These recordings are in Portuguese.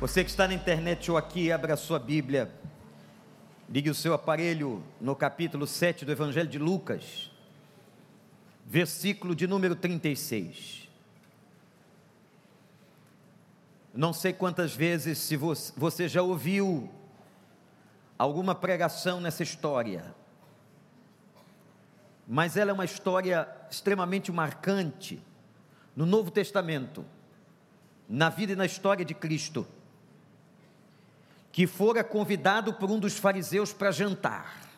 Você que está na internet ou aqui, abra a sua Bíblia. Ligue o seu aparelho no capítulo 7 do Evangelho de Lucas, versículo de número 36. Não sei quantas vezes se você já ouviu alguma pregação nessa história, mas ela é uma história extremamente marcante no Novo Testamento, na vida e na história de Cristo que fora convidado por um dos fariseus para jantar.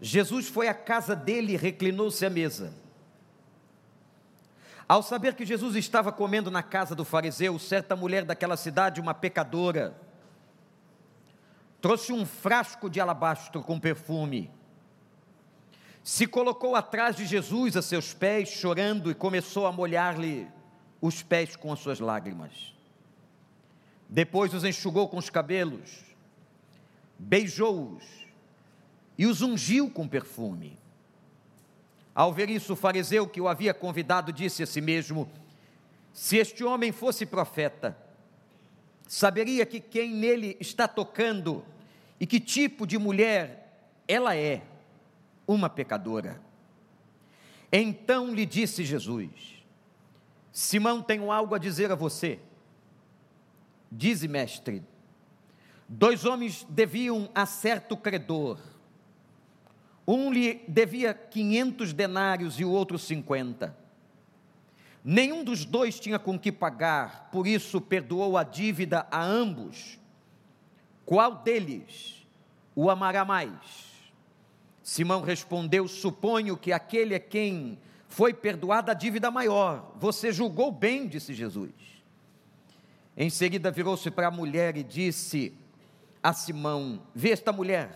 Jesus foi à casa dele e reclinou-se à mesa. Ao saber que Jesus estava comendo na casa do fariseu, certa mulher daquela cidade, uma pecadora, trouxe um frasco de alabastro com perfume, se colocou atrás de Jesus a seus pés, chorando, e começou a molhar-lhe os pés com as suas lágrimas. Depois os enxugou com os cabelos, beijou-os e os ungiu com perfume. Ao ver isso, o fariseu que o havia convidado disse a si mesmo: Se este homem fosse profeta, saberia que quem nele está tocando e que tipo de mulher ela é, uma pecadora. Então lhe disse Jesus: Simão, tenho algo a dizer a você. Dize, mestre, dois homens deviam a certo credor. Um lhe devia quinhentos denários e o outro cinquenta. Nenhum dos dois tinha com que pagar, por isso perdoou a dívida a ambos. Qual deles o amará mais? Simão respondeu: Suponho que aquele é quem foi perdoada a dívida maior. Você julgou bem, disse Jesus. Em seguida virou-se para a mulher e disse a Simão: Vê esta mulher.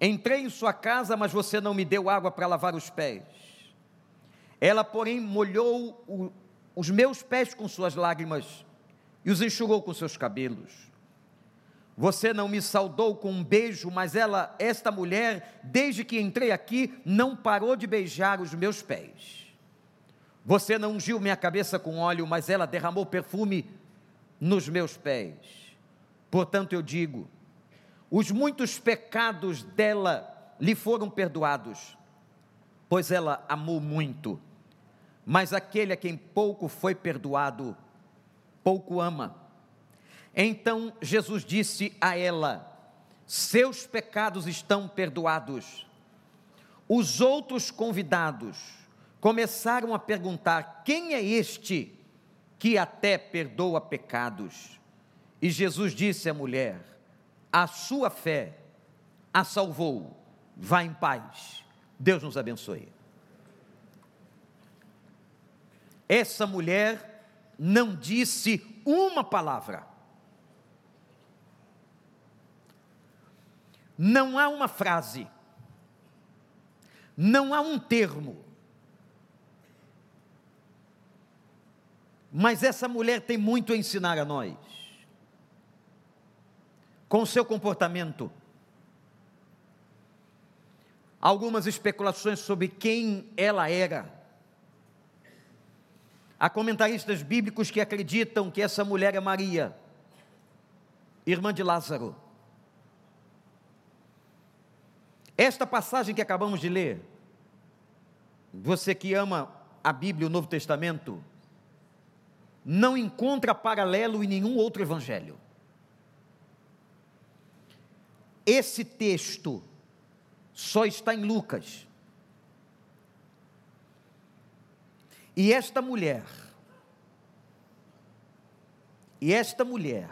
Entrei em sua casa, mas você não me deu água para lavar os pés. Ela, porém, molhou o, os meus pés com suas lágrimas e os enxugou com seus cabelos. Você não me saudou com um beijo, mas ela, esta mulher, desde que entrei aqui, não parou de beijar os meus pés. Você não ungiu minha cabeça com óleo, mas ela derramou perfume nos meus pés. Portanto, eu digo: os muitos pecados dela lhe foram perdoados, pois ela amou muito. Mas aquele a quem pouco foi perdoado, pouco ama. Então Jesus disse a ela: Seus pecados estão perdoados. Os outros convidados, começaram a perguntar: quem é este que até perdoa pecados? E Jesus disse à mulher: a sua fé a salvou, vá em paz. Deus nos abençoe. Essa mulher não disse uma palavra. Não há uma frase, não há um termo, Mas essa mulher tem muito a ensinar a nós. Com o seu comportamento. Algumas especulações sobre quem ela era. Há comentaristas bíblicos que acreditam que essa mulher é Maria, irmã de Lázaro. Esta passagem que acabamos de ler, você que ama a Bíblia, o Novo Testamento, não encontra paralelo em nenhum outro evangelho. Esse texto só está em Lucas. E esta mulher, e esta mulher,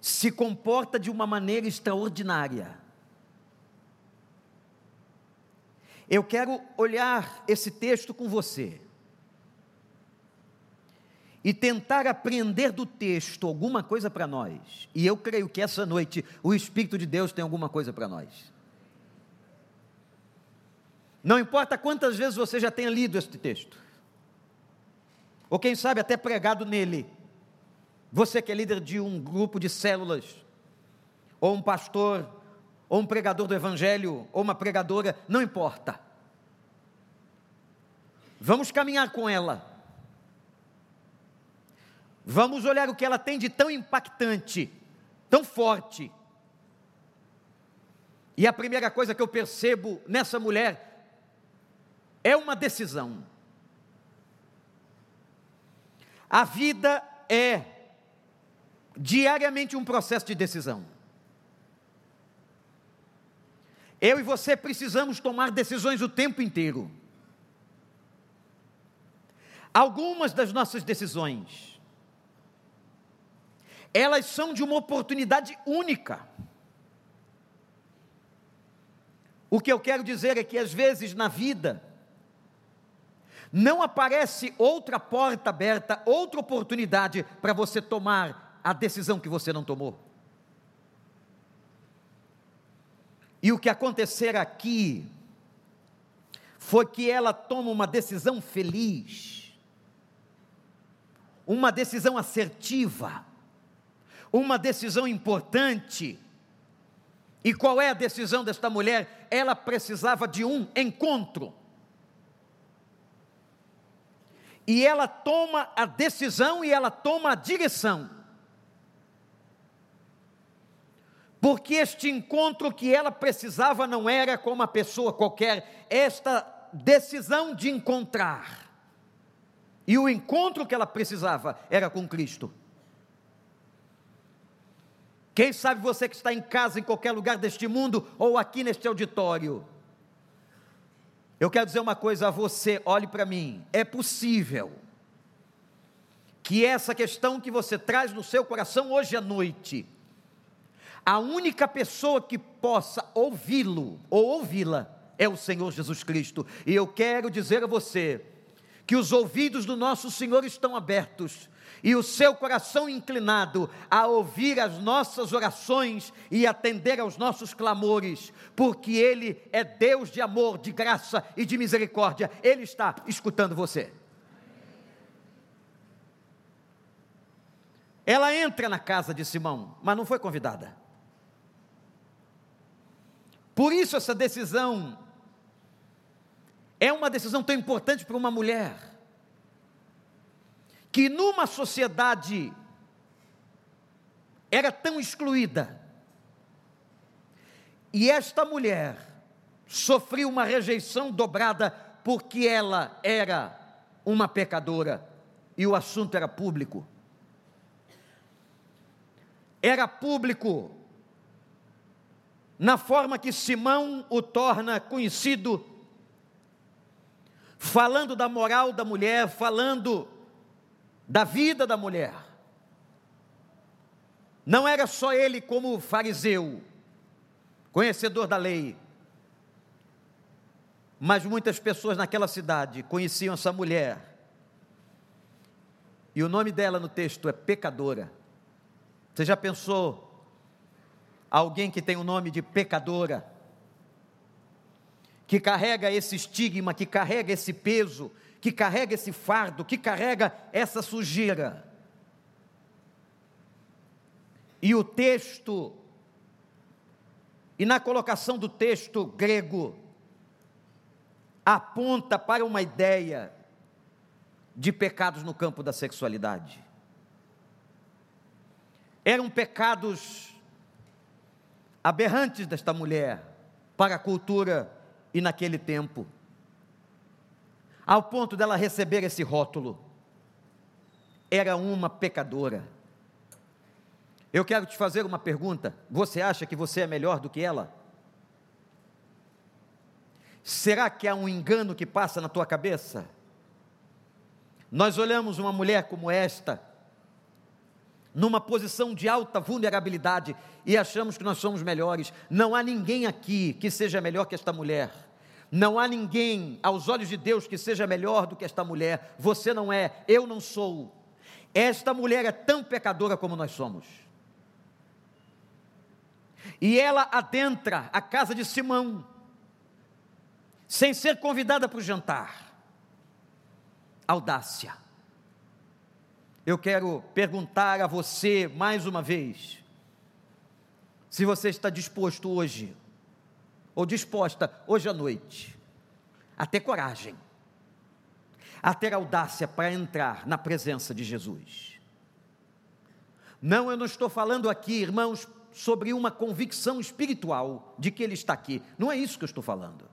se comporta de uma maneira extraordinária. Eu quero olhar esse texto com você e tentar aprender do texto alguma coisa para nós. E eu creio que essa noite o Espírito de Deus tem alguma coisa para nós. Não importa quantas vezes você já tenha lido este texto, ou quem sabe até pregado nele. Você que é líder de um grupo de células, ou um pastor, ou um pregador do Evangelho, ou uma pregadora, não importa. Vamos caminhar com ela Vamos olhar o que ela tem de tão impactante, tão forte. E a primeira coisa que eu percebo nessa mulher é uma decisão. A vida é diariamente um processo de decisão. Eu e você precisamos tomar decisões o tempo inteiro. Algumas das nossas decisões, elas são de uma oportunidade única. O que eu quero dizer é que às vezes na vida, não aparece outra porta aberta, outra oportunidade para você tomar a decisão que você não tomou. E o que acontecer aqui foi que ela toma uma decisão feliz, uma decisão assertiva, uma decisão importante. E qual é a decisão desta mulher? Ela precisava de um encontro. E ela toma a decisão e ela toma a direção. porque este encontro que ela precisava não era com uma pessoa qualquer, esta decisão de encontrar. E o encontro que ela precisava era com Cristo. Quem sabe você que está em casa, em qualquer lugar deste mundo, ou aqui neste auditório. Eu quero dizer uma coisa a você, olhe para mim. É possível que essa questão que você traz no seu coração hoje à noite, a única pessoa que possa ouvi-lo ou ouvi-la é o Senhor Jesus Cristo. E eu quero dizer a você que os ouvidos do nosso Senhor estão abertos e o seu coração inclinado a ouvir as nossas orações e atender aos nossos clamores, porque Ele é Deus de amor, de graça e de misericórdia. Ele está escutando você. Ela entra na casa de Simão, mas não foi convidada. Por isso, essa decisão é uma decisão tão importante para uma mulher, que numa sociedade era tão excluída, e esta mulher sofreu uma rejeição dobrada porque ela era uma pecadora e o assunto era público. Era público na forma que Simão o torna conhecido, falando da moral da mulher, falando da vida da mulher. Não era só ele como fariseu, conhecedor da lei, mas muitas pessoas naquela cidade conheciam essa mulher. E o nome dela no texto é pecadora. Você já pensou alguém que tem o nome de pecadora, que carrega esse estigma, que carrega esse peso, que carrega esse fardo, que carrega essa sujeira. E o texto, e na colocação do texto grego, aponta para uma ideia de pecados no campo da sexualidade. Eram pecados aberrantes desta mulher para a cultura e naquele tempo, ao ponto dela receber esse rótulo. Era uma pecadora. Eu quero te fazer uma pergunta: você acha que você é melhor do que ela? Será que há um engano que passa na tua cabeça? Nós olhamos uma mulher como esta, numa posição de alta vulnerabilidade e achamos que nós somos melhores. Não há ninguém aqui que seja melhor que esta mulher. Não há ninguém aos olhos de Deus que seja melhor do que esta mulher. Você não é, eu não sou. Esta mulher é tão pecadora como nós somos. E ela adentra a casa de Simão, sem ser convidada para o jantar. Audácia eu quero perguntar a você mais uma vez: se você está disposto hoje, ou disposta hoje à noite, a ter coragem, a ter audácia para entrar na presença de Jesus. Não, eu não estou falando aqui, irmãos, sobre uma convicção espiritual de que ele está aqui. Não é isso que eu estou falando.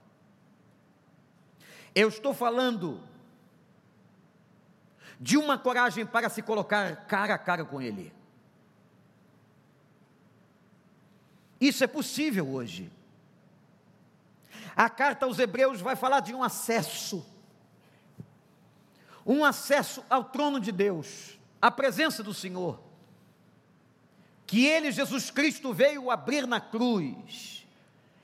Eu estou falando de uma coragem para se colocar cara a cara com ele. Isso é possível hoje. A carta aos Hebreus vai falar de um acesso, um acesso ao trono de Deus, à presença do Senhor, que Ele, Jesus Cristo, veio abrir na cruz.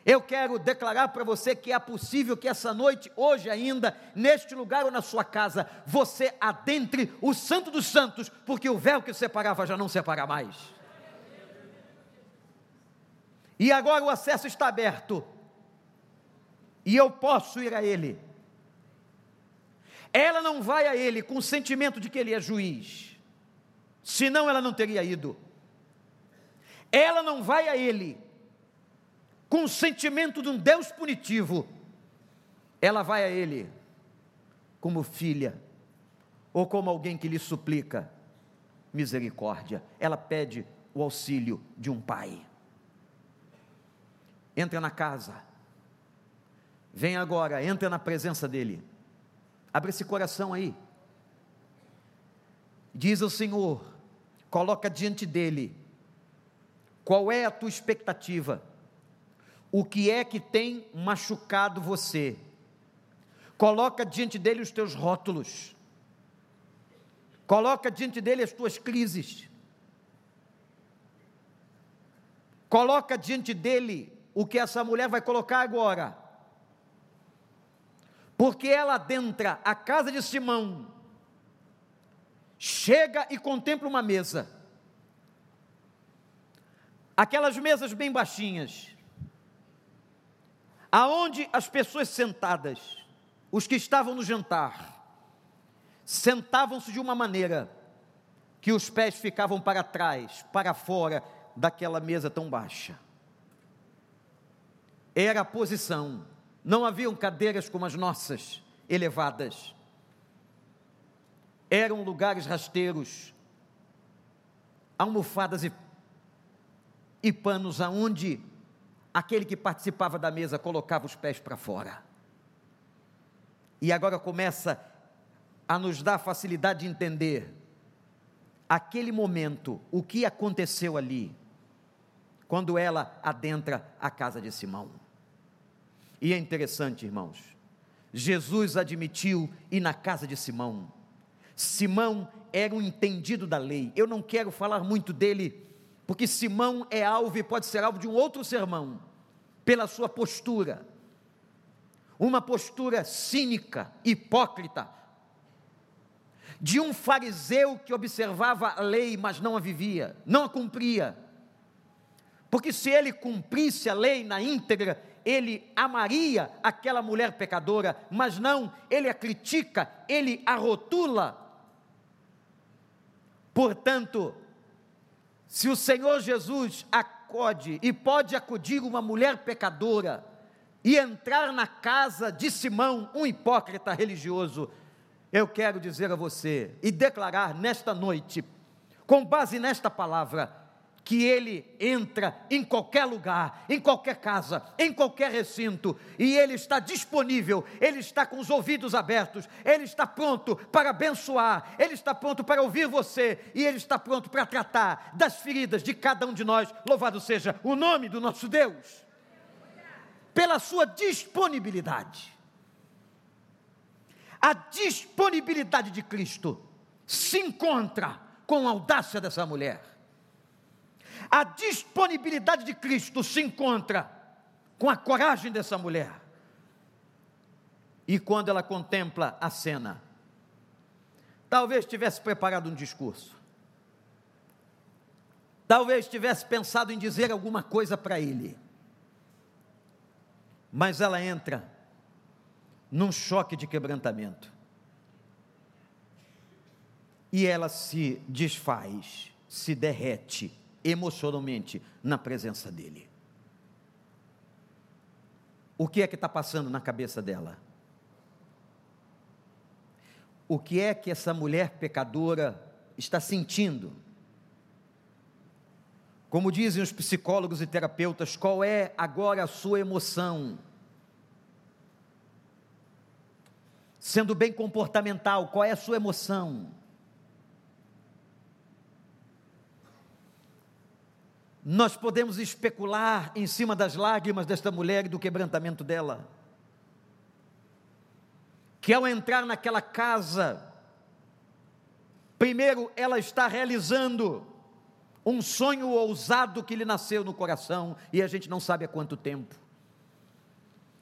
Eu quero declarar para você que é possível que essa noite, hoje ainda, neste lugar ou na sua casa, você adentre o Santo dos Santos, porque o véu que separava já não separa mais. E agora o acesso está aberto e eu posso ir a Ele. Ela não vai a Ele com o sentimento de que Ele é juiz, senão ela não teria ido. Ela não vai a Ele com o sentimento de um Deus punitivo, ela vai a Ele como filha, ou como alguém que lhe suplica misericórdia, ela pede o auxílio de um pai. Entra na casa, Vem agora, entra na presença dEle. Abre esse coração aí. Diz o Senhor, coloca diante dEle. Qual é a tua expectativa? O que é que tem machucado você? Coloca diante dele os teus rótulos. Coloca diante dele as tuas crises. Coloca diante dele o que essa mulher vai colocar agora porque ela adentra a casa de Simão, chega e contempla uma mesa, aquelas mesas bem baixinhas, aonde as pessoas sentadas, os que estavam no jantar, sentavam-se de uma maneira que os pés ficavam para trás, para fora daquela mesa tão baixa. Era a posição não haviam cadeiras como as nossas, elevadas. Eram lugares rasteiros, almofadas e, e panos aonde aquele que participava da mesa colocava os pés para fora. E agora começa a nos dar facilidade de entender aquele momento, o que aconteceu ali, quando ela adentra a casa de Simão. E é interessante, irmãos, Jesus admitiu ir na casa de Simão. Simão era um entendido da lei. Eu não quero falar muito dele, porque Simão é alvo e pode ser alvo de um outro sermão, pela sua postura. Uma postura cínica, hipócrita, de um fariseu que observava a lei, mas não a vivia, não a cumpria. Porque se ele cumprisse a lei na íntegra, ele amaria aquela mulher pecadora, mas não, ele a critica, ele a rotula. Portanto, se o Senhor Jesus acode e pode acudir uma mulher pecadora e entrar na casa de Simão, um hipócrita religioso, eu quero dizer a você e declarar nesta noite, com base nesta palavra, que ele entra em qualquer lugar, em qualquer casa, em qualquer recinto, e ele está disponível, ele está com os ouvidos abertos, ele está pronto para abençoar, ele está pronto para ouvir você, e ele está pronto para tratar das feridas de cada um de nós. Louvado seja o nome do nosso Deus, pela sua disponibilidade. A disponibilidade de Cristo se encontra com a audácia dessa mulher a disponibilidade de Cristo se encontra com a coragem dessa mulher. E quando ela contempla a cena, talvez tivesse preparado um discurso, talvez tivesse pensado em dizer alguma coisa para ele, mas ela entra num choque de quebrantamento. E ela se desfaz, se derrete emocionalmente na presença dele. O que é que está passando na cabeça dela? O que é que essa mulher pecadora está sentindo? Como dizem os psicólogos e terapeutas, qual é agora a sua emoção? Sendo bem comportamental, qual é a sua emoção? Nós podemos especular em cima das lágrimas desta mulher e do quebrantamento dela. Que ao entrar naquela casa, primeiro ela está realizando um sonho ousado que lhe nasceu no coração e a gente não sabe há quanto tempo.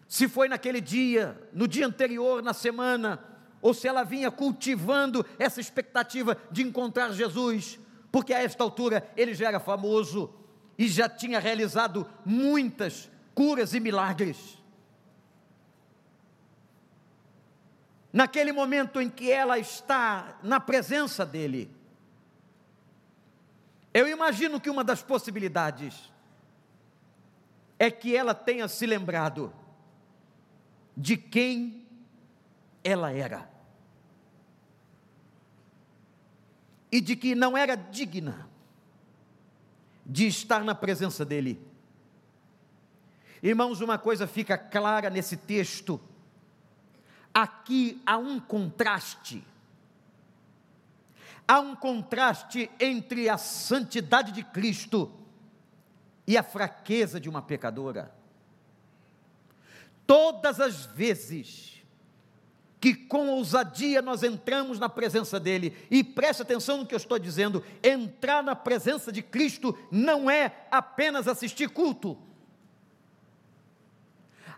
Se foi naquele dia, no dia anterior, na semana, ou se ela vinha cultivando essa expectativa de encontrar Jesus, porque a esta altura ele já era famoso, e já tinha realizado muitas curas e milagres. Naquele momento em que ela está na presença dele, eu imagino que uma das possibilidades é que ela tenha se lembrado de quem ela era e de que não era digna de estar na presença dEle. Irmãos, uma coisa fica clara nesse texto: aqui há um contraste. Há um contraste entre a santidade de Cristo e a fraqueza de uma pecadora. Todas as vezes que com ousadia nós entramos na presença dele. E preste atenção no que eu estou dizendo: entrar na presença de Cristo não é apenas assistir culto.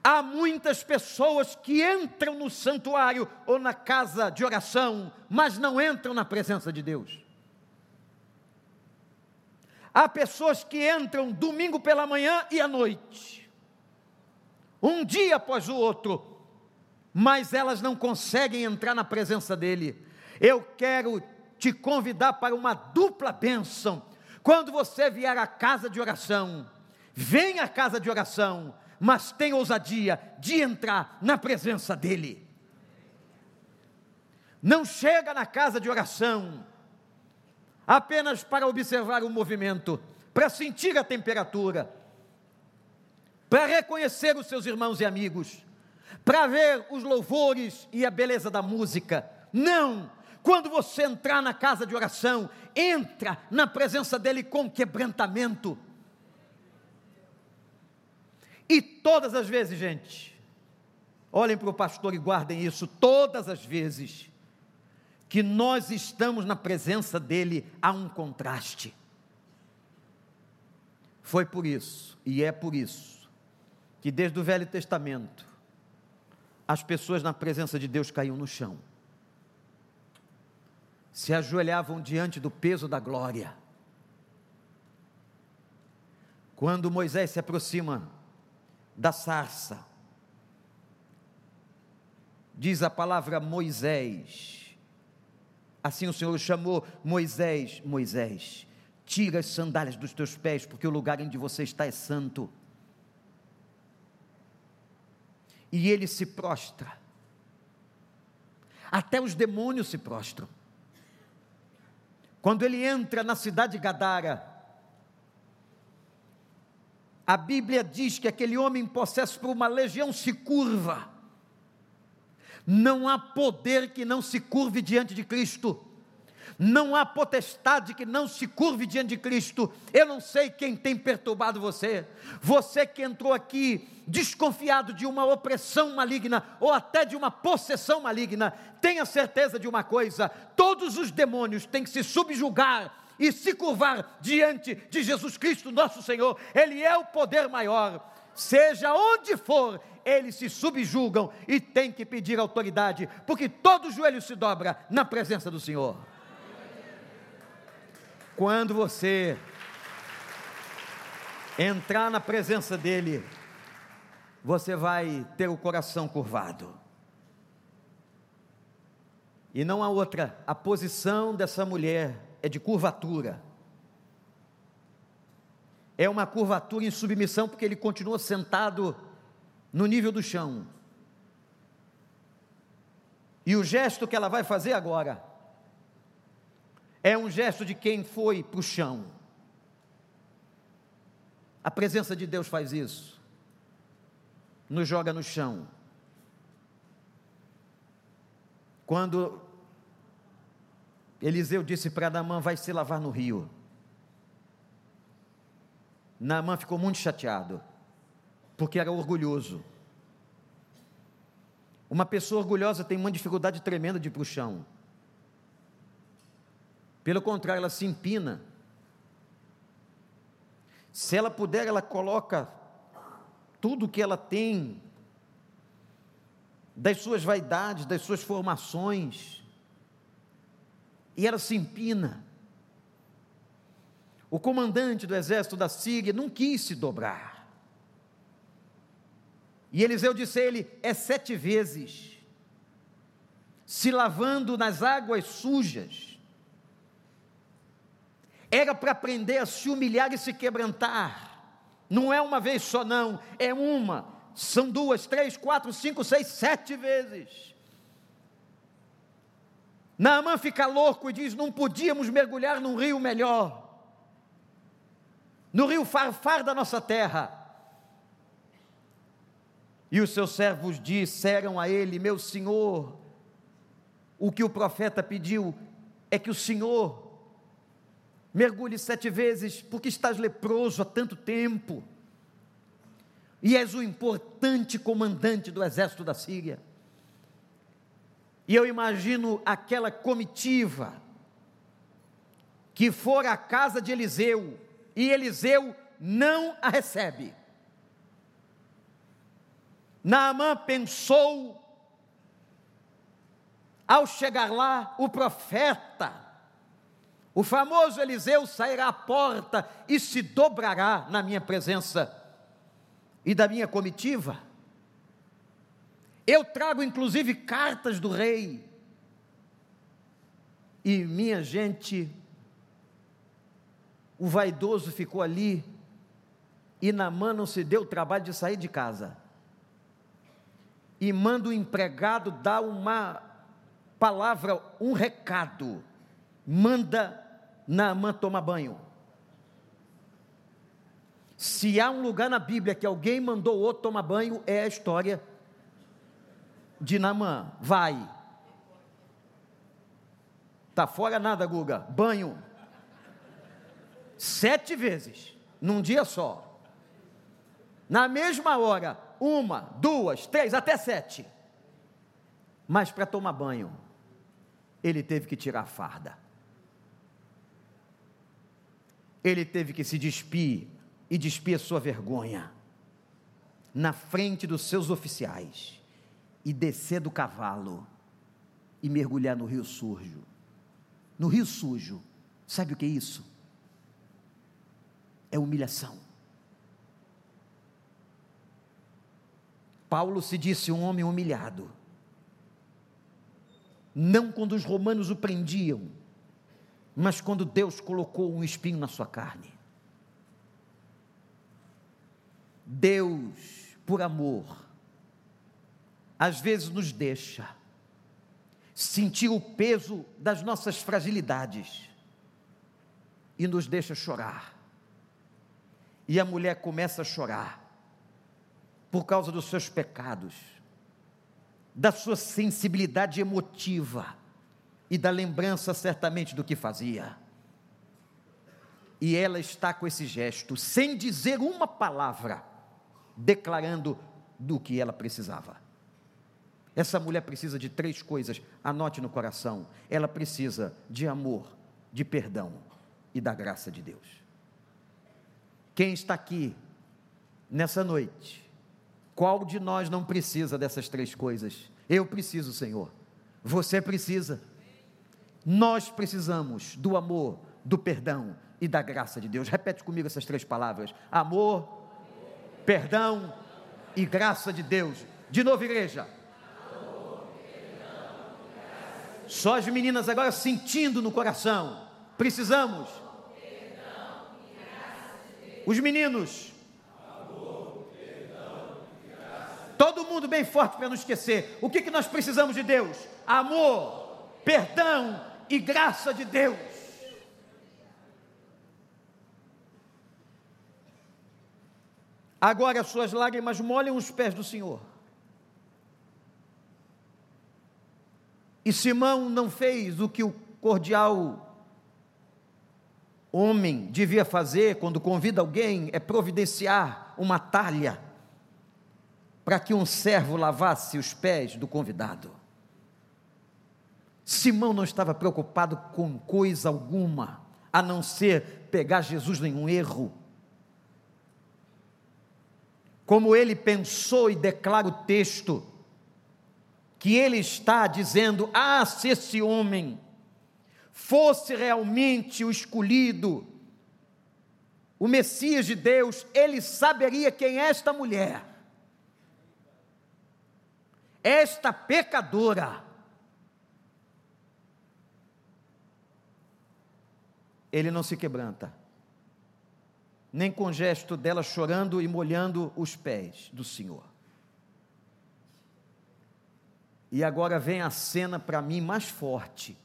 Há muitas pessoas que entram no santuário ou na casa de oração, mas não entram na presença de Deus. Há pessoas que entram domingo pela manhã e à noite, um dia após o outro, mas elas não conseguem entrar na presença dEle. Eu quero te convidar para uma dupla bênção. Quando você vier à casa de oração, venha à casa de oração, mas tenha ousadia de entrar na presença dEle. Não chega na casa de oração apenas para observar o movimento, para sentir a temperatura, para reconhecer os seus irmãos e amigos para ver os louvores e a beleza da música. Não! Quando você entrar na casa de oração, entra na presença dele com quebrantamento. E todas as vezes, gente, olhem para o pastor e guardem isso, todas as vezes que nós estamos na presença dele, há um contraste. Foi por isso, e é por isso, que desde o Velho Testamento, as pessoas na presença de Deus caíam no chão, se ajoelhavam diante do peso da glória. Quando Moisés se aproxima da sarça, diz a palavra Moisés, assim o Senhor chamou Moisés, Moisés, tira as sandálias dos teus pés, porque o lugar onde você está é santo. E ele se prostra. Até os demônios se prostram. Quando ele entra na cidade de Gadara, a Bíblia diz que aquele homem possesso por uma legião se curva. Não há poder que não se curve diante de Cristo. Não há potestade que não se curve diante de Cristo. Eu não sei quem tem perturbado você. Você que entrou aqui desconfiado de uma opressão maligna ou até de uma possessão maligna, tenha certeza de uma coisa: todos os demônios têm que se subjugar e se curvar diante de Jesus Cristo, nosso Senhor. Ele é o poder maior. Seja onde for, eles se subjugam e têm que pedir autoridade, porque todo joelho se dobra na presença do Senhor. Quando você entrar na presença dEle, você vai ter o coração curvado. E não há outra, a posição dessa mulher é de curvatura. É uma curvatura em submissão, porque ele continua sentado no nível do chão. E o gesto que ela vai fazer agora é um gesto de quem foi para o chão. A presença de Deus faz isso. Nos joga no chão. Quando Eliseu disse para Naamã: Vai se lavar no rio. Naamã ficou muito chateado, porque era orgulhoso. Uma pessoa orgulhosa tem uma dificuldade tremenda de ir para o chão. Pelo contrário, ela se empina. Se ela puder, ela coloca tudo que ela tem, das suas vaidades, das suas formações, e ela se empina. O comandante do exército da Síria não quis se dobrar. E Eliseu disse a ele: é sete vezes, se lavando nas águas sujas. Era para aprender a se humilhar e se quebrantar. Não é uma vez só, não, é uma, são duas, três, quatro, cinco, seis, sete vezes. Naamã fica louco e diz: não podíamos mergulhar num rio melhor, no rio Farfar da nossa terra. E os seus servos disseram a ele: Meu senhor, o que o profeta pediu é que o senhor mergulhe sete vezes, porque estás leproso há tanto tempo, e és o importante comandante do exército da Síria. E eu imagino aquela comitiva que for à casa de Eliseu e Eliseu não a recebe. Naamã pensou, ao chegar lá, o profeta, o famoso Eliseu sairá à porta e se dobrará na minha presença e da minha comitiva. Eu trago inclusive cartas do rei. E minha gente, o vaidoso ficou ali e Namã não se deu o trabalho de sair de casa. E manda o empregado dar uma palavra, um recado. Manda Naamã tomar banho. Se há um lugar na Bíblia que alguém mandou outro tomar banho, é a história de Namã, vai. Tá fora nada, Guga. Banho. Sete vezes, num dia só. Na mesma hora, uma, duas, três, até sete. Mas para tomar banho, ele teve que tirar a farda. Ele teve que se despir e despir a sua vergonha na frente dos seus oficiais e descer do cavalo e mergulhar no rio sujo. No rio sujo, sabe o que é isso? É humilhação. Paulo se disse um homem humilhado. Não quando os romanos o prendiam, mas quando Deus colocou um espinho na sua carne. Deus, por amor, às vezes nos deixa sentir o peso das nossas fragilidades e nos deixa chorar. E a mulher começa a chorar por causa dos seus pecados, da sua sensibilidade emotiva e da lembrança certamente do que fazia. E ela está com esse gesto, sem dizer uma palavra, declarando do que ela precisava. Essa mulher precisa de três coisas, anote no coração. Ela precisa de amor, de perdão e da graça de Deus. Quem está aqui nessa noite, qual de nós não precisa dessas três coisas? Eu preciso, Senhor. Você precisa. Nós precisamos do amor, do perdão e da graça de Deus. Repete comigo essas três palavras: amor, perdão e graça de Deus. De novo, igreja. Só as meninas agora sentindo no coração. Precisamos. Os meninos. Todo mundo bem forte para não esquecer. O que, que nós precisamos de Deus? Amor, perdão e graça de Deus. Agora as suas lágrimas molham os pés do Senhor. E Simão não fez o que o cordial homem devia fazer quando convida alguém, é providenciar uma talha para que um servo lavasse os pés do convidado. Simão não estava preocupado com coisa alguma, a não ser pegar Jesus em um erro. Como ele pensou e declara o texto, que ele está dizendo: ah, se esse homem fosse realmente o escolhido, o Messias de Deus, ele saberia quem é esta mulher, esta pecadora. Ele não se quebranta, nem com gesto dela chorando e molhando os pés do Senhor. E agora vem a cena para mim mais forte.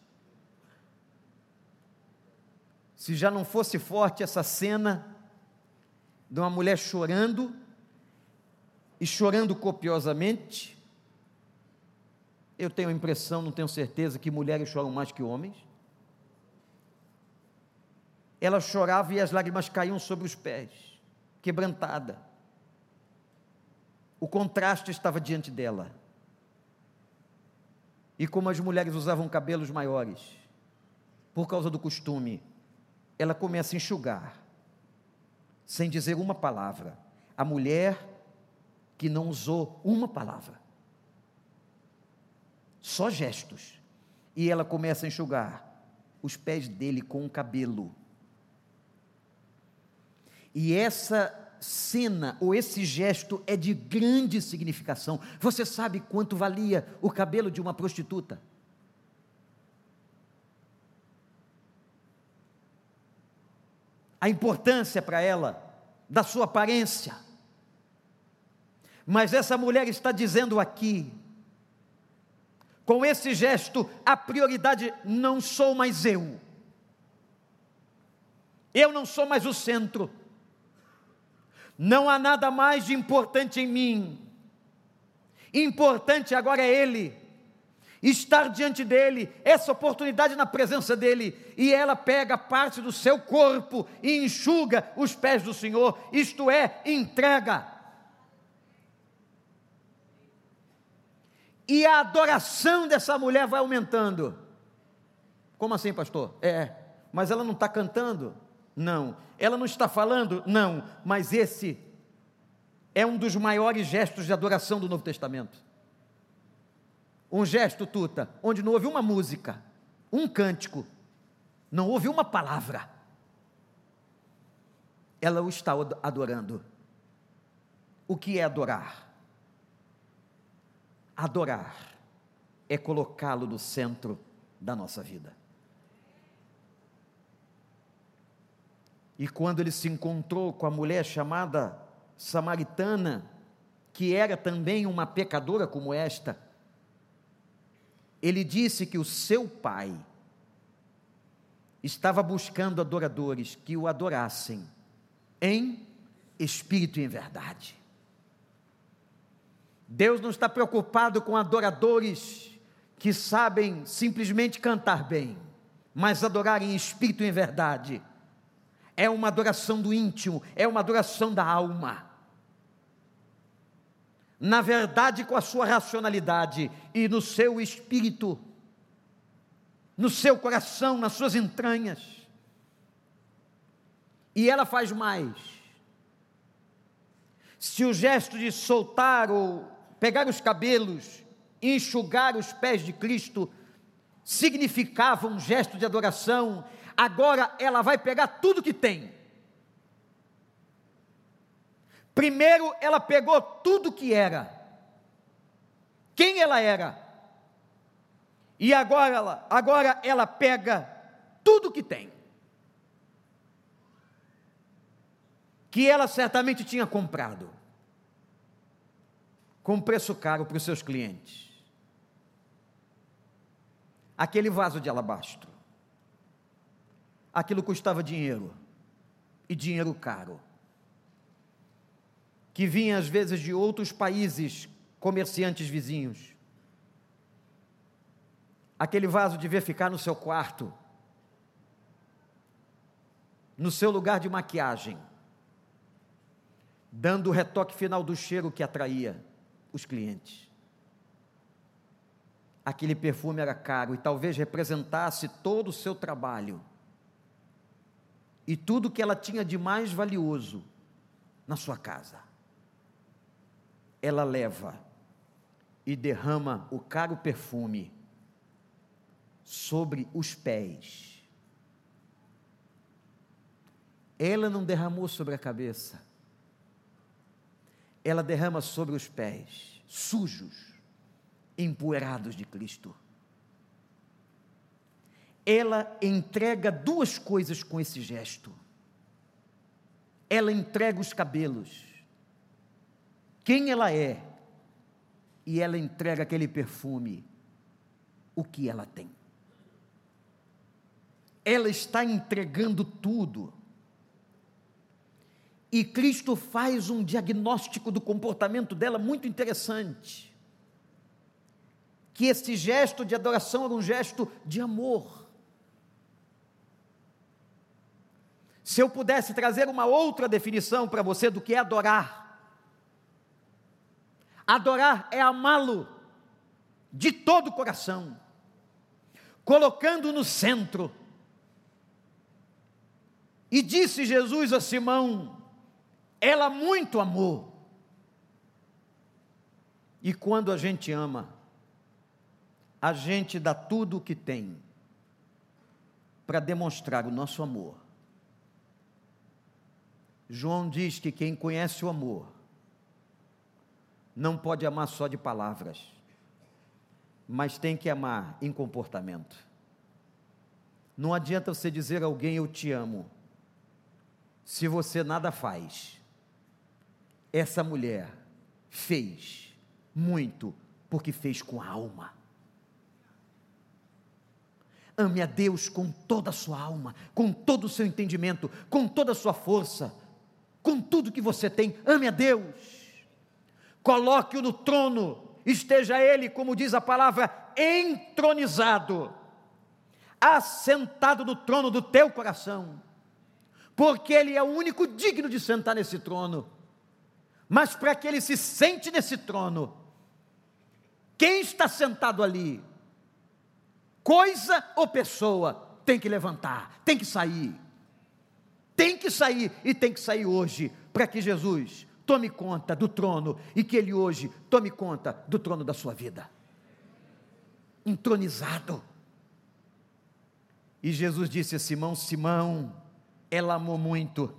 Se já não fosse forte essa cena de uma mulher chorando, e chorando copiosamente, eu tenho a impressão, não tenho certeza, que mulheres choram mais que homens. Ela chorava e as lágrimas caíam sobre os pés, quebrantada. O contraste estava diante dela. E como as mulheres usavam cabelos maiores, por causa do costume, ela começa a enxugar, sem dizer uma palavra. A mulher que não usou uma palavra, só gestos, e ela começa a enxugar os pés dele com o cabelo. E essa cena ou esse gesto é de grande significação. Você sabe quanto valia o cabelo de uma prostituta? A importância para ela da sua aparência. Mas essa mulher está dizendo aqui, com esse gesto, a prioridade não sou mais eu. Eu não sou mais o centro. Não há nada mais de importante em mim. Importante agora é Ele. Estar diante dele, essa oportunidade na presença dele, e ela pega parte do seu corpo e enxuga os pés do Senhor, isto é, entrega. E a adoração dessa mulher vai aumentando. Como assim, pastor? É, mas ela não está cantando? Não. Ela não está falando? Não. Mas esse é um dos maiores gestos de adoração do Novo Testamento. Um gesto, Tuta, onde não houve uma música, um cântico, não houve uma palavra. Ela o está adorando. O que é adorar? Adorar é colocá-lo no centro da nossa vida. E quando ele se encontrou com a mulher chamada samaritana, que era também uma pecadora como esta, ele disse que o seu pai estava buscando adoradores que o adorassem em espírito e em verdade. Deus não está preocupado com adoradores que sabem simplesmente cantar bem, mas adorar em espírito e em verdade é uma adoração do íntimo, é uma adoração da alma. Na verdade, com a sua racionalidade e no seu espírito, no seu coração, nas suas entranhas. E ela faz mais. Se o gesto de soltar ou pegar os cabelos enxugar os pés de Cristo significava um gesto de adoração, agora ela vai pegar tudo que tem. Primeiro ela pegou tudo que era. Quem ela era? E agora ela, agora ela pega tudo que tem. Que ela certamente tinha comprado. Com preço caro para os seus clientes. Aquele vaso de alabastro aquilo custava dinheiro, e dinheiro caro. que vinha às vezes de outros países, comerciantes vizinhos. Aquele vaso devia ficar no seu quarto, no seu lugar de maquiagem, dando o retoque final do cheiro que atraía os clientes. Aquele perfume era caro e talvez representasse todo o seu trabalho e tudo que ela tinha de mais valioso na sua casa. Ela leva e derrama o caro perfume sobre os pés. Ela não derramou sobre a cabeça, ela derrama sobre os pés, sujos, empoeirados de Cristo ela entrega duas coisas com esse gesto. Ela entrega os cabelos, quem ela é, e ela entrega aquele perfume, o que ela tem. Ela está entregando tudo. E Cristo faz um diagnóstico do comportamento dela muito interessante. Que esse gesto de adoração era um gesto de amor. Se eu pudesse trazer uma outra definição para você do que é adorar, adorar é amá-lo de todo o coração, colocando no centro. E disse Jesus a Simão: ela muito amou. E quando a gente ama, a gente dá tudo o que tem para demonstrar o nosso amor. João diz que quem conhece o amor não pode amar só de palavras, mas tem que amar em comportamento. Não adianta você dizer a alguém eu te amo, se você nada faz. Essa mulher fez muito, porque fez com a alma. Ame a Deus com toda a sua alma, com todo o seu entendimento, com toda a sua força com tudo que você tem, ame a Deus, coloque-o no trono, esteja ele, como diz a palavra, entronizado, assentado no trono do teu coração, porque ele é o único digno de sentar nesse trono. Mas para que ele se sente nesse trono, quem está sentado ali, coisa ou pessoa, tem que levantar, tem que sair tem que sair e tem que sair hoje, para que Jesus tome conta do trono e que Ele hoje tome conta do trono da sua vida. Entronizado. E Jesus disse a Simão: Simão, ela amou muito.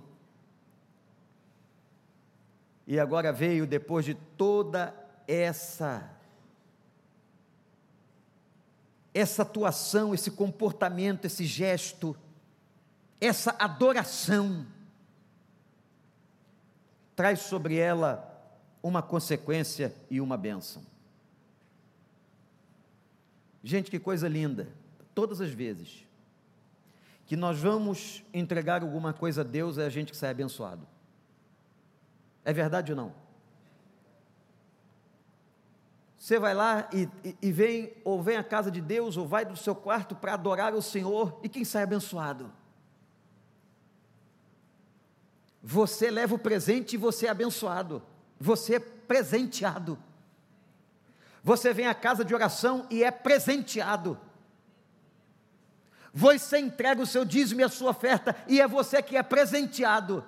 E agora veio, depois de toda essa essa atuação, esse comportamento, esse gesto, essa adoração traz sobre ela uma consequência e uma bênção. Gente, que coisa linda! Todas as vezes que nós vamos entregar alguma coisa a Deus, é a gente que sai abençoado. É verdade ou não? Você vai lá e, e, e vem, ou vem à casa de Deus, ou vai do seu quarto para adorar o Senhor, e quem sai abençoado? Você leva o presente e você é abençoado. Você é presenteado. Você vem à casa de oração e é presenteado. Você entrega o seu dízimo e a sua oferta e é você que é presenteado.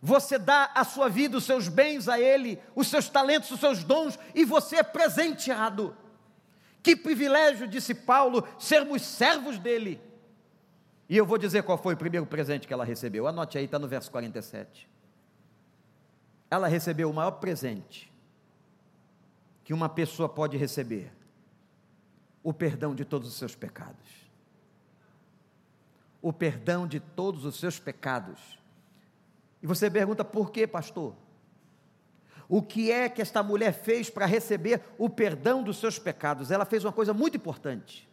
Você dá a sua vida, os seus bens a Ele, os seus talentos, os seus dons e você é presenteado. Que privilégio, disse Paulo, sermos servos dEle. E eu vou dizer qual foi o primeiro presente que ela recebeu. Anote aí, está no verso 47. Ela recebeu o maior presente que uma pessoa pode receber: o perdão de todos os seus pecados. O perdão de todos os seus pecados. E você pergunta por quê, pastor? O que é que esta mulher fez para receber o perdão dos seus pecados? Ela fez uma coisa muito importante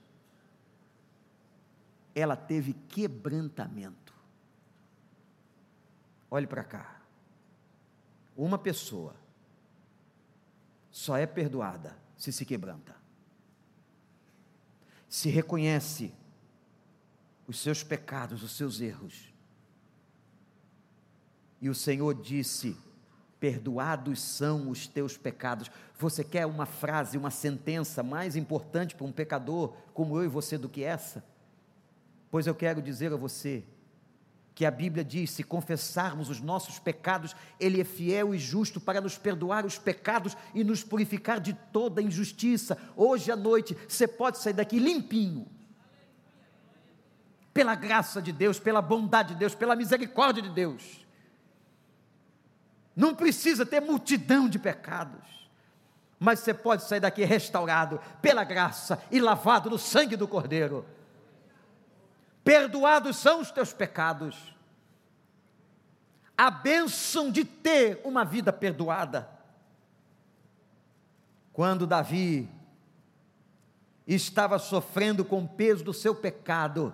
ela teve quebrantamento. Olhe para cá. uma pessoa só é perdoada se se quebranta. Se reconhece os seus pecados, os seus erros. E o Senhor disse: Perdoados são os teus pecados. Você quer uma frase, uma sentença mais importante para um pecador como eu e você do que essa? Pois eu quero dizer a você que a Bíblia diz: se confessarmos os nossos pecados, Ele é fiel e justo para nos perdoar os pecados e nos purificar de toda injustiça. Hoje à noite você pode sair daqui limpinho, pela graça de Deus, pela bondade de Deus, pela misericórdia de Deus. Não precisa ter multidão de pecados, mas você pode sair daqui restaurado pela graça e lavado no sangue do Cordeiro. Perdoados são os teus pecados. A bênção de ter uma vida perdoada. Quando Davi estava sofrendo com o peso do seu pecado,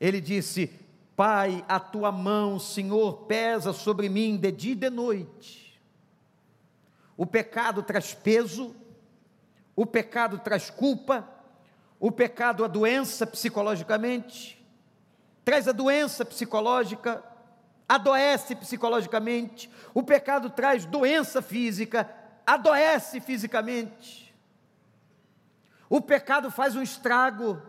ele disse: Pai, a tua mão, Senhor, pesa sobre mim de dia e de noite. O pecado traz peso, o pecado traz culpa, o pecado a doença psicologicamente, traz a doença psicológica, adoece psicologicamente, o pecado traz doença física, adoece fisicamente. O pecado faz um estrago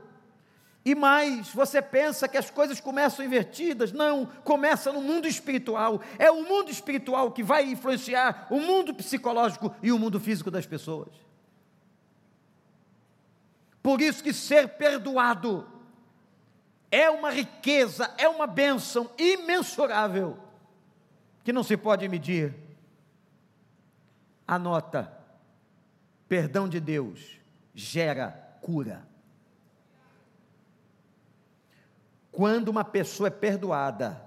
e mais, você pensa que as coisas começam invertidas? Não, começa no mundo espiritual. É o mundo espiritual que vai influenciar o mundo psicológico e o mundo físico das pessoas. Por isso que ser perdoado é uma riqueza, é uma bênção imensurável que não se pode medir. Anota: perdão de Deus gera cura. Quando uma pessoa é perdoada,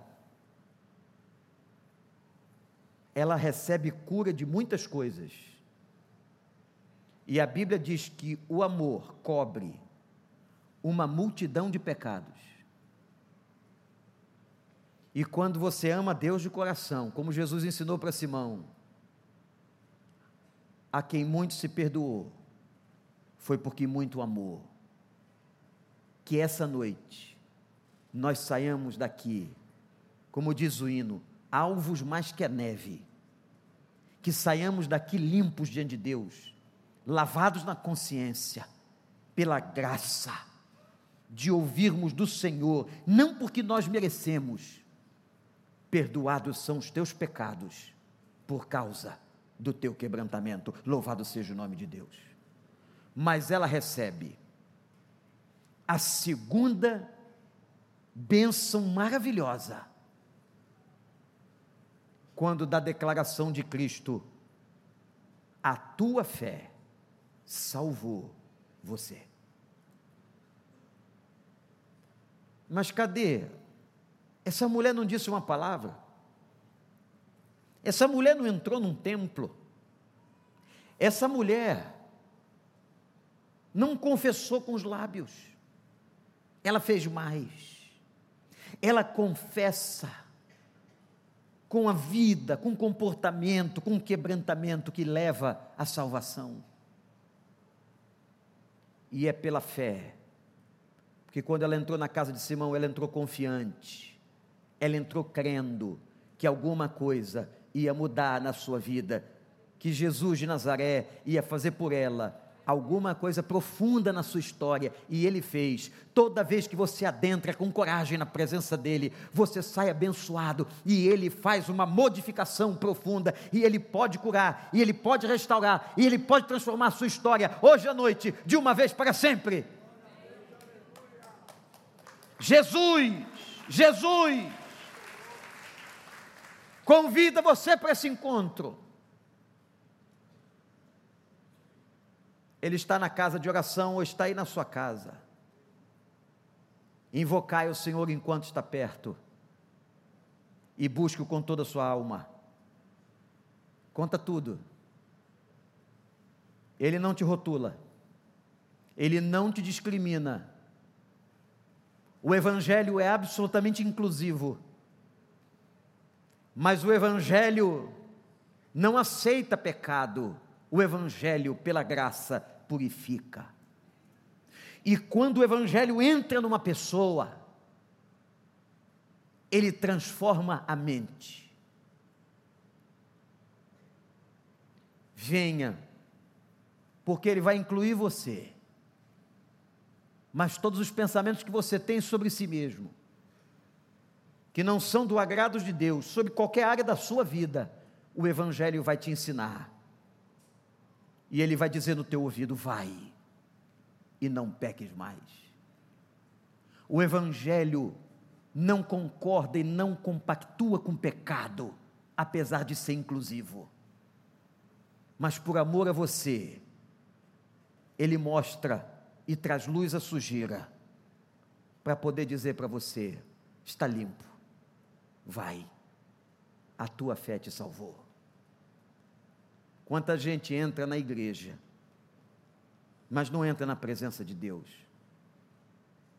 ela recebe cura de muitas coisas. E a Bíblia diz que o amor cobre uma multidão de pecados. E quando você ama Deus de coração, como Jesus ensinou para Simão, a quem muito se perdoou, foi porque muito amou. Que essa noite nós saiamos daqui, como diz o hino, alvos mais que a neve, que saiamos daqui limpos diante de Deus, lavados na consciência, pela graça de ouvirmos do Senhor, não porque nós merecemos, perdoados são os teus pecados, por causa do teu quebrantamento, louvado seja o nome de Deus. Mas ela recebe a segunda bênção maravilhosa. Quando da declaração de Cristo, a tua fé salvou você. Mas cadê? Essa mulher não disse uma palavra. Essa mulher não entrou num templo. Essa mulher não confessou com os lábios. Ela fez mais ela confessa com a vida, com o comportamento, com o quebrantamento que leva à salvação. E é pela fé. Porque quando ela entrou na casa de Simão, ela entrou confiante. Ela entrou crendo que alguma coisa ia mudar na sua vida, que Jesus de Nazaré ia fazer por ela alguma coisa profunda na sua história e ele fez. Toda vez que você adentra com coragem na presença dele, você sai abençoado e ele faz uma modificação profunda e ele pode curar, e ele pode restaurar, e ele pode transformar a sua história hoje à noite, de uma vez para sempre. Jesus, Jesus, convida você para esse encontro. Ele está na casa de oração ou está aí na sua casa. Invocai o Senhor enquanto está perto e busque-o com toda a sua alma. Conta tudo. Ele não te rotula. Ele não te discrimina. O Evangelho é absolutamente inclusivo. Mas o Evangelho não aceita pecado, o Evangelho, pela graça, purifica. E quando o Evangelho entra numa pessoa, ele transforma a mente. Venha, porque ele vai incluir você, mas todos os pensamentos que você tem sobre si mesmo, que não são do agrado de Deus, sobre qualquer área da sua vida, o Evangelho vai te ensinar. E ele vai dizer no teu ouvido: vai, e não peques mais. O Evangelho não concorda e não compactua com pecado, apesar de ser inclusivo. Mas por amor a você, ele mostra e traz luz à sujeira, para poder dizer para você: está limpo, vai, a tua fé te salvou. Quanta gente entra na igreja, mas não entra na presença de Deus.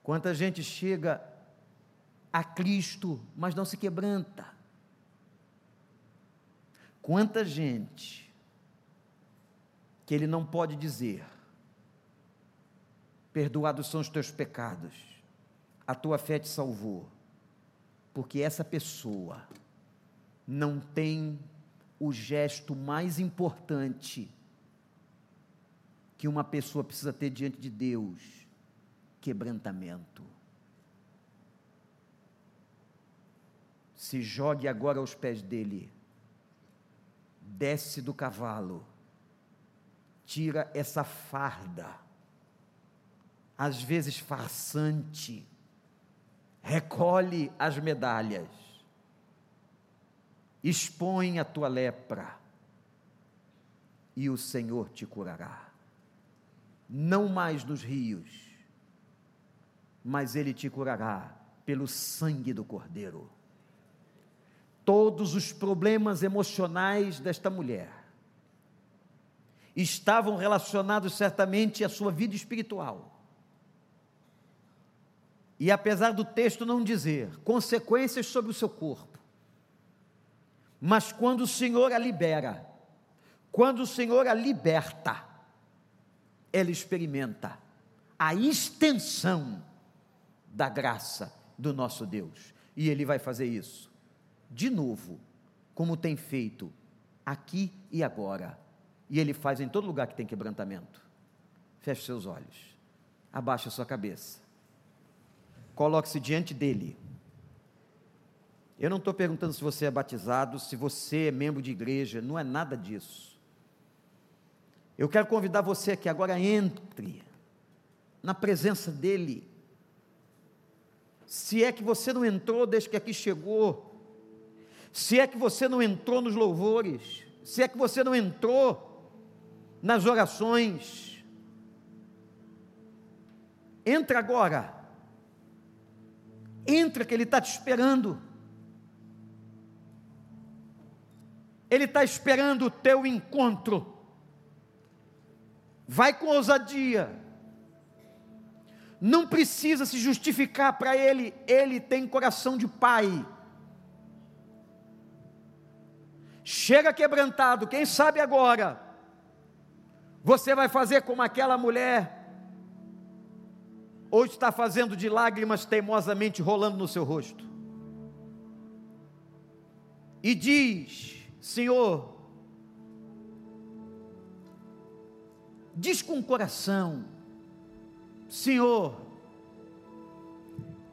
Quanta gente chega a Cristo, mas não se quebranta. Quanta gente que ele não pode dizer: Perdoados são os teus pecados, a tua fé te salvou, porque essa pessoa não tem o gesto mais importante que uma pessoa precisa ter diante de Deus: quebrantamento. se jogue agora aos pés dele, desce do cavalo, tira essa farda, às vezes farsante, recolhe as medalhas, expõe a tua lepra, e o Senhor te curará. Não mais nos rios, mas Ele te curará pelo sangue do Cordeiro todos os problemas emocionais desta mulher estavam relacionados certamente à sua vida espiritual. E apesar do texto não dizer consequências sobre o seu corpo, mas quando o Senhor a libera, quando o Senhor a liberta, ela experimenta a extensão da graça do nosso Deus. E Ele vai fazer isso de novo, como tem feito aqui e agora. E Ele faz em todo lugar que tem quebrantamento. Feche seus olhos, abaixe a sua cabeça, coloque-se diante dEle. Eu não estou perguntando se você é batizado, se você é membro de igreja, não é nada disso. Eu quero convidar você que agora entre na presença dEle. Se é que você não entrou desde que aqui chegou, se é que você não entrou nos louvores, se é que você não entrou nas orações, entra agora, entra que Ele está te esperando. Ele está esperando o teu encontro. Vai com ousadia. Não precisa se justificar para Ele, Ele tem coração de Pai. chega quebrantado, quem sabe agora, você vai fazer como aquela mulher, ou está fazendo de lágrimas teimosamente rolando no seu rosto, e diz: Senhor, diz com o coração, Senhor,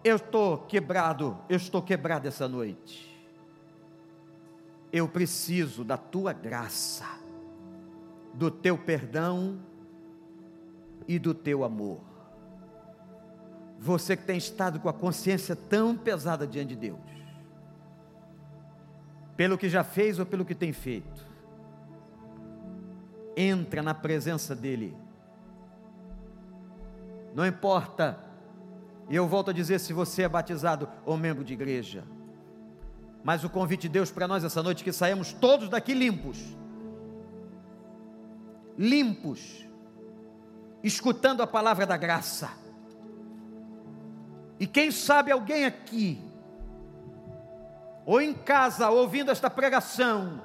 eu estou quebrado, eu estou quebrado essa noite eu preciso da tua graça, do teu perdão e do teu amor. Você que tem estado com a consciência tão pesada diante de Deus, pelo que já fez ou pelo que tem feito, entra na presença dEle. Não importa, e eu volto a dizer se você é batizado ou membro de igreja, mas o convite de Deus para nós essa noite é que saímos todos daqui limpos. Limpos. Escutando a palavra da graça. E quem sabe alguém aqui ou em casa ouvindo esta pregação,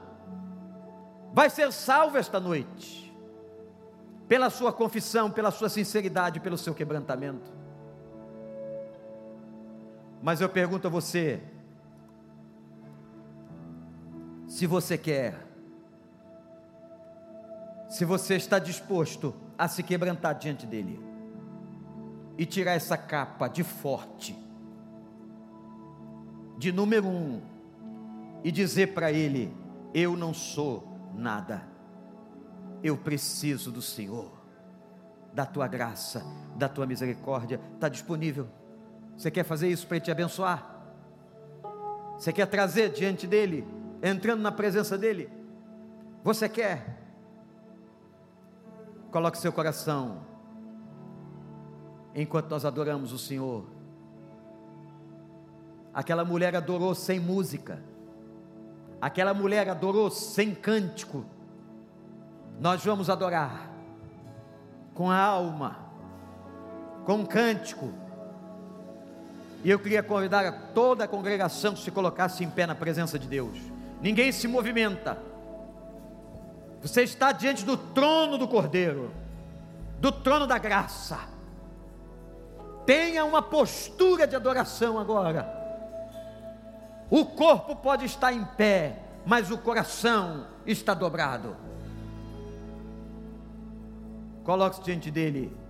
vai ser salvo esta noite, pela sua confissão, pela sua sinceridade, pelo seu quebrantamento. Mas eu pergunto a você, se você quer, se você está disposto a se quebrantar diante dele e tirar essa capa de forte, de número um, e dizer para ele: Eu não sou nada, eu preciso do Senhor, da tua graça, da tua misericórdia, está disponível. Você quer fazer isso para te abençoar? Você quer trazer diante dele, entrando na presença dele? Você quer? Coloque seu coração, enquanto nós adoramos o Senhor. Aquela mulher adorou sem música, aquela mulher adorou sem cântico. Nós vamos adorar com a alma, com um cântico. E eu queria convidar toda a congregação que se colocasse em pé na presença de Deus. Ninguém se movimenta. Você está diante do trono do Cordeiro, do trono da graça. Tenha uma postura de adoração agora. O corpo pode estar em pé, mas o coração está dobrado. Coloque-se diante dele